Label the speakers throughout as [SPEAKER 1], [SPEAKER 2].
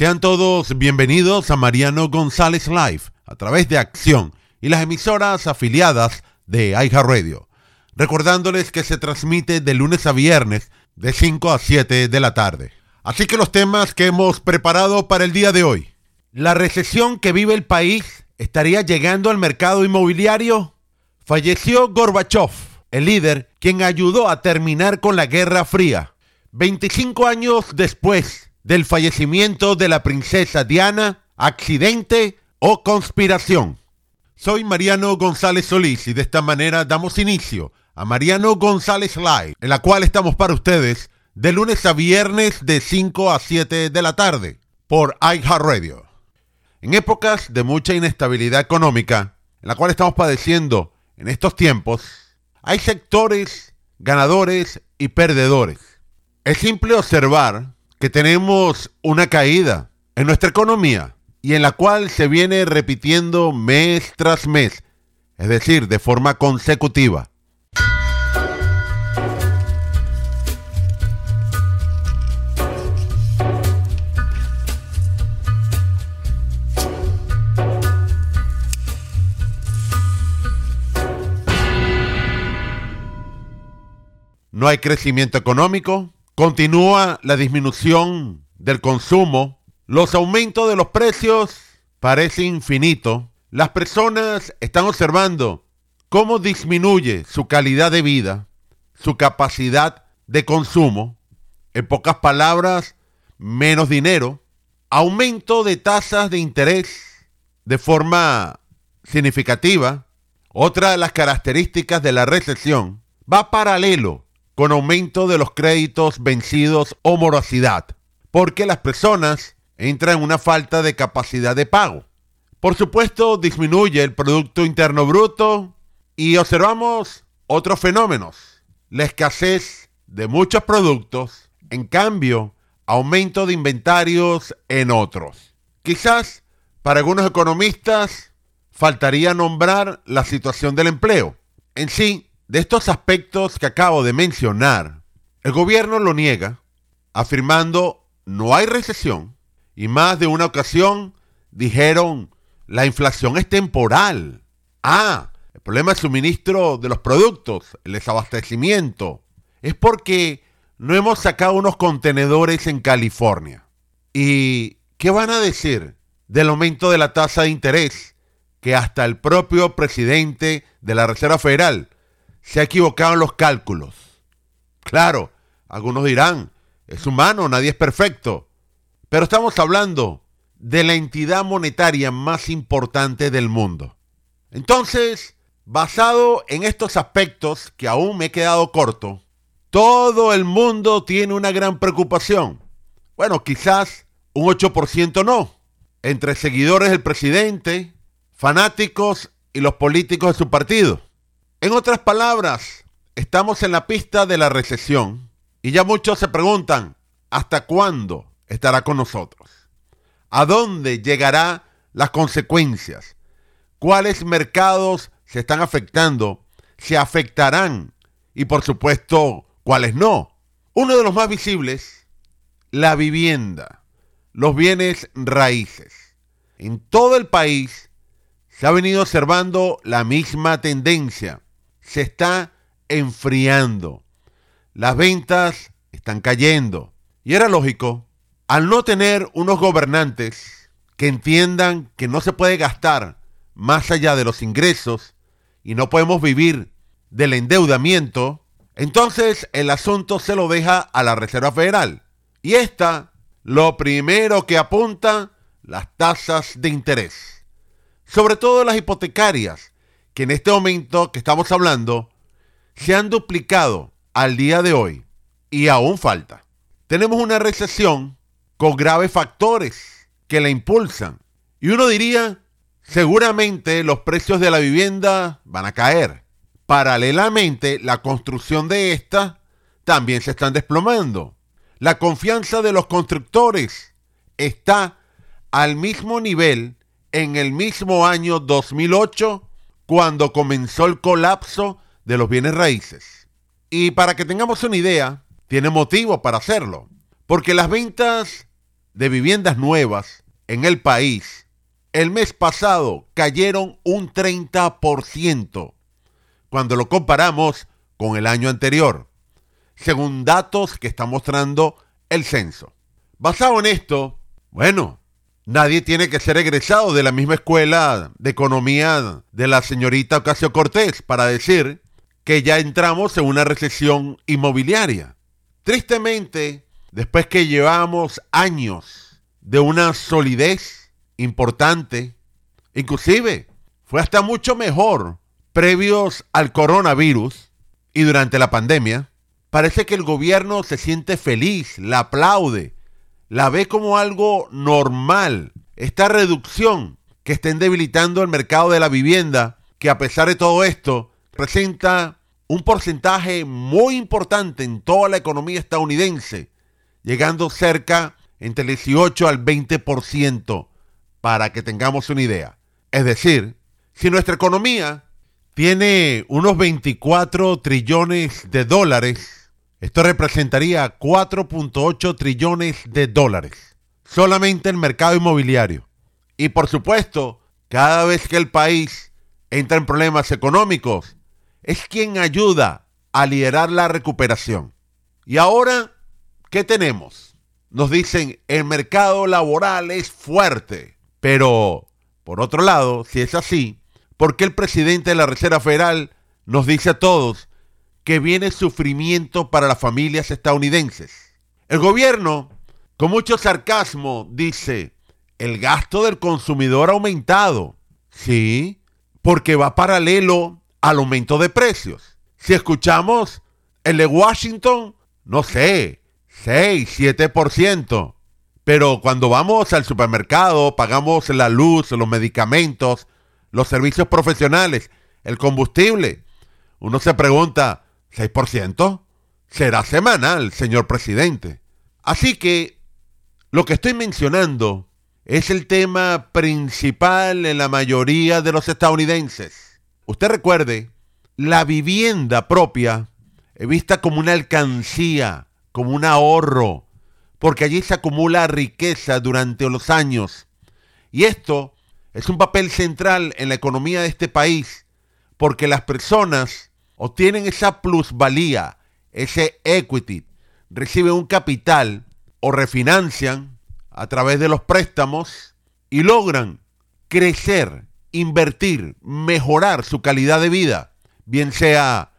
[SPEAKER 1] Sean todos bienvenidos a Mariano González Live a través de Acción y las emisoras afiliadas de Radio. Recordándoles que se transmite de lunes a viernes de 5 a 7 de la tarde. Así que los temas que hemos preparado para el día de hoy. ¿La recesión que vive el país estaría llegando al mercado inmobiliario? Falleció Gorbachev, el líder quien ayudó a terminar con la Guerra Fría. 25 años después del fallecimiento de la princesa Diana, accidente o conspiración. Soy Mariano González Solís y de esta manera damos inicio a Mariano González Live, en la cual estamos para ustedes de lunes a viernes de 5 a 7 de la tarde por iHeartRadio. En épocas de mucha inestabilidad económica, en la cual estamos padeciendo en estos tiempos, hay sectores ganadores y perdedores. Es simple observar que tenemos una caída en nuestra economía y en la cual se viene repitiendo mes tras mes, es decir, de forma consecutiva. no hay crecimiento económico, continúa la disminución del consumo, los aumentos de los precios parece infinito, las personas están observando cómo disminuye su calidad de vida, su capacidad de consumo, en pocas palabras, menos dinero, aumento de tasas de interés de forma significativa. Otra de las características de la recesión va paralelo con aumento de los créditos vencidos o morosidad, porque las personas entran en una falta de capacidad de pago. Por supuesto, disminuye el Producto Interno Bruto y observamos otros fenómenos. La escasez de muchos productos, en cambio, aumento de inventarios en otros. Quizás para algunos economistas faltaría nombrar la situación del empleo. En sí, de estos aspectos que acabo de mencionar, el gobierno lo niega, afirmando no hay recesión y más de una ocasión dijeron la inflación es temporal. Ah, el problema del suministro de los productos, el desabastecimiento, es porque no hemos sacado unos contenedores en California. ¿Y qué van a decir del aumento de la tasa de interés que hasta el propio presidente de la Reserva Federal se ha equivocado en los cálculos. Claro, algunos dirán, es humano, nadie es perfecto. Pero estamos hablando de la entidad monetaria más importante del mundo. Entonces, basado en estos aspectos que aún me he quedado corto, todo el mundo tiene una gran preocupación. Bueno, quizás un 8% no. Entre seguidores del presidente, fanáticos y los políticos de su partido. En otras palabras, estamos en la pista de la recesión y ya muchos se preguntan, ¿hasta cuándo estará con nosotros? ¿A dónde llegará las consecuencias? ¿Cuáles mercados se están afectando? ¿Se afectarán? Y por supuesto, ¿cuáles no? Uno de los más visibles, la vivienda, los bienes raíces. En todo el país se ha venido observando la misma tendencia se está enfriando. Las ventas están cayendo. Y era lógico, al no tener unos gobernantes que entiendan que no se puede gastar más allá de los ingresos y no podemos vivir del endeudamiento, entonces el asunto se lo deja a la Reserva Federal. Y esta, lo primero que apunta, las tasas de interés. Sobre todo las hipotecarias, que en este momento que estamos hablando se han duplicado al día de hoy y aún falta. Tenemos una recesión con graves factores que la impulsan. Y uno diría, seguramente los precios de la vivienda van a caer. Paralelamente, la construcción de esta también se están desplomando. La confianza de los constructores está al mismo nivel en el mismo año 2008 cuando comenzó el colapso de los bienes raíces. Y para que tengamos una idea, tiene motivo para hacerlo, porque las ventas de viviendas nuevas en el país el mes pasado cayeron un 30% cuando lo comparamos con el año anterior, según datos que está mostrando el censo. Basado en esto, bueno, nadie tiene que ser egresado de la misma escuela de economía de la señorita Ocasio Cortés para decir que ya entramos en una recesión inmobiliaria. Tristemente, después que llevamos años de una solidez importante, inclusive fue hasta mucho mejor previos al coronavirus y durante la pandemia, parece que el gobierno se siente feliz, la aplaude, la ve como algo normal. Esta reducción que estén debilitando el mercado de la vivienda, que a pesar de todo esto, presenta un porcentaje muy importante en toda la economía estadounidense, llegando cerca entre el 18 al 20%, para que tengamos una idea. Es decir, si nuestra economía tiene unos 24 trillones de dólares. Esto representaría 4.8 trillones de dólares. Solamente el mercado inmobiliario. Y por supuesto, cada vez que el país entra en problemas económicos, es quien ayuda a liderar la recuperación. Y ahora, ¿qué tenemos? Nos dicen, el mercado laboral es fuerte. Pero, por otro lado, si es así, ¿Por qué el presidente de la Reserva Federal nos dice a todos que viene sufrimiento para las familias estadounidenses? El gobierno, con mucho sarcasmo, dice, el gasto del consumidor ha aumentado. Sí, porque va paralelo al aumento de precios. Si escuchamos el de Washington, no sé, 6, 7%. Pero cuando vamos al supermercado, pagamos la luz, los medicamentos, los servicios profesionales, el combustible. Uno se pregunta, ¿6%? Será semanal, señor presidente. Así que lo que estoy mencionando es el tema principal en la mayoría de los estadounidenses. Usted recuerde, la vivienda propia es vista como una alcancía, como un ahorro, porque allí se acumula riqueza durante los años. Y esto es un papel central en la economía de este país porque las personas obtienen esa plusvalía, ese equity, reciben un capital o refinancian a través de los préstamos y logran crecer, invertir, mejorar su calidad de vida, bien sea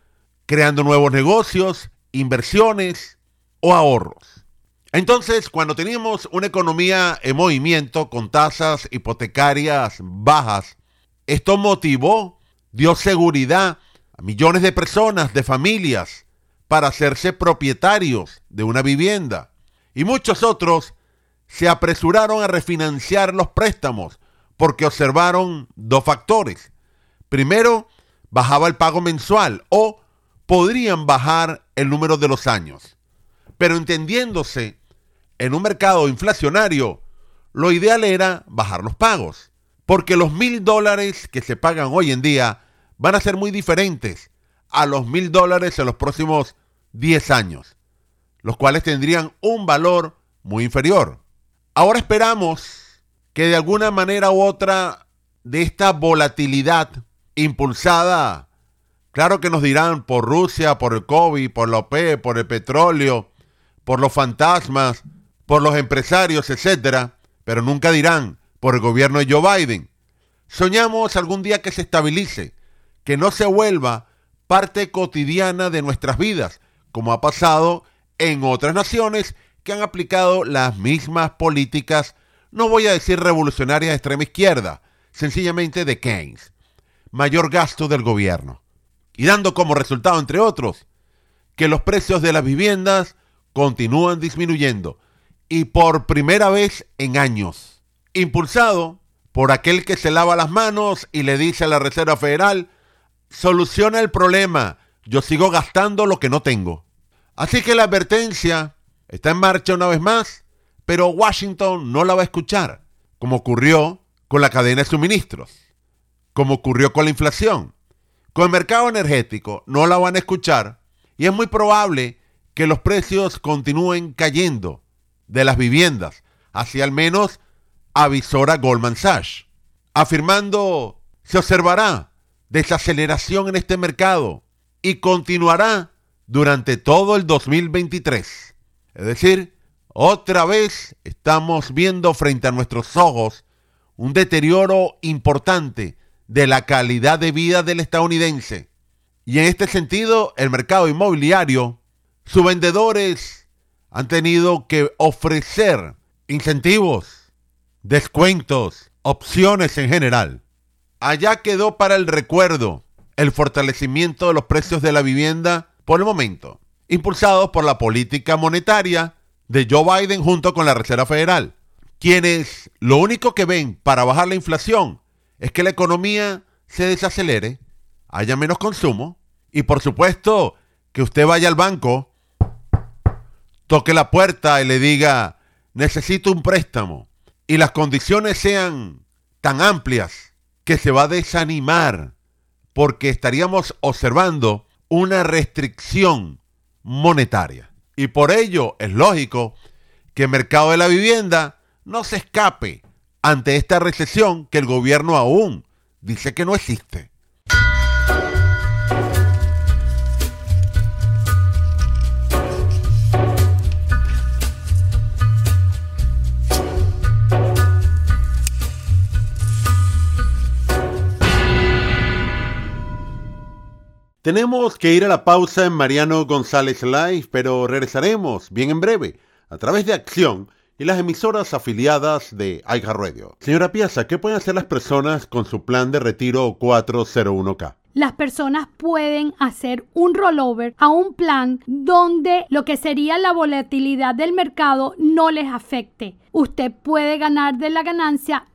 [SPEAKER 1] creando nuevos negocios, inversiones o ahorros. Entonces, cuando teníamos una economía en movimiento con tasas hipotecarias bajas, esto motivó, dio seguridad millones de personas, de familias, para hacerse propietarios de una vivienda. Y muchos otros se apresuraron a refinanciar los préstamos porque observaron dos factores. Primero, bajaba el pago mensual o podrían bajar el número de los años. Pero entendiéndose en un mercado inflacionario, lo ideal era bajar los pagos, porque los mil dólares que se pagan hoy en día van a ser muy diferentes a los mil dólares en los próximos 10 años, los cuales tendrían un valor muy inferior. Ahora esperamos que de alguna manera u otra de esta volatilidad impulsada, claro que nos dirán por Rusia, por el COVID, por la OPE, por el petróleo, por los fantasmas, por los empresarios, etcétera, pero nunca dirán por el gobierno de Joe Biden. Soñamos algún día que se estabilice, que no se vuelva parte cotidiana de nuestras vidas, como ha pasado en otras naciones que han aplicado las mismas políticas, no voy a decir revolucionarias de extrema izquierda, sencillamente de Keynes. Mayor gasto del gobierno. Y dando como resultado, entre otros, que los precios de las viviendas continúan disminuyendo y por primera vez en años. Impulsado por aquel que se lava las manos y le dice a la Reserva Federal, soluciona el problema, yo sigo gastando lo que no tengo. Así que la advertencia está en marcha una vez más, pero Washington no la va a escuchar, como ocurrió con la cadena de suministros, como ocurrió con la inflación. Con el mercado energético no la van a escuchar y es muy probable que los precios continúen cayendo de las viviendas, Así al menos avisora Goldman Sachs, afirmando se observará desaceleración en este mercado y continuará durante todo el 2023. Es decir, otra vez estamos viendo frente a nuestros ojos un deterioro importante de la calidad de vida del estadounidense. Y en este sentido, el mercado inmobiliario, sus vendedores han tenido que ofrecer incentivos, descuentos, opciones en general. Allá quedó para el recuerdo el fortalecimiento de los precios de la vivienda por el momento, impulsados por la política monetaria de Joe Biden junto con la Reserva Federal, quienes lo único que ven para bajar la inflación es que la economía se desacelere, haya menos consumo y por supuesto que usted vaya al banco, toque la puerta y le diga, necesito un préstamo y las condiciones sean tan amplias que se va a desanimar porque estaríamos observando una restricción monetaria. Y por ello es lógico que el mercado de la vivienda no se escape ante esta recesión que el gobierno aún dice que no existe. Tenemos que ir a la pausa en Mariano González Live, pero regresaremos bien en breve a través de Acción y las emisoras afiliadas de Aiga Radio. Señora Piazza, ¿qué pueden hacer las personas con su plan de retiro 401k?
[SPEAKER 2] las personas pueden hacer un rollover a un plan donde lo que sería la volatilidad del mercado no les afecte. Usted puede ganar de la ganancia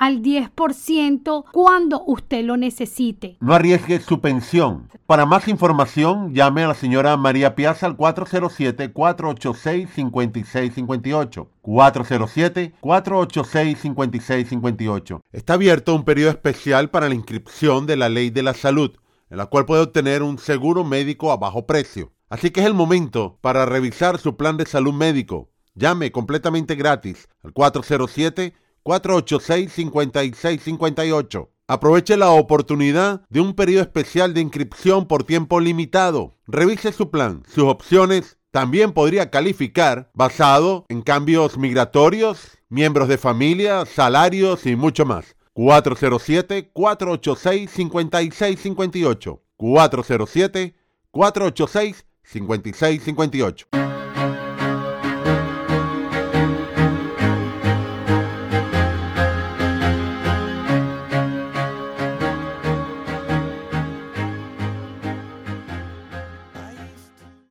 [SPEAKER 2] al 10% cuando usted lo necesite.
[SPEAKER 1] No arriesgue su pensión. Para más información, llame a la señora María Piazza al 407-486-5658. 407-486-5658. Está abierto un periodo especial para la inscripción de la ley de la salud, en la cual puede obtener un seguro médico a bajo precio. Así que es el momento para revisar su plan de salud médico. Llame completamente gratis al 407 486-5658. Aproveche la oportunidad de un periodo especial de inscripción por tiempo limitado. Revise su plan, sus opciones. También podría calificar basado en cambios migratorios, miembros de familia, salarios y mucho más. 407-486-5658. 407-486-5658.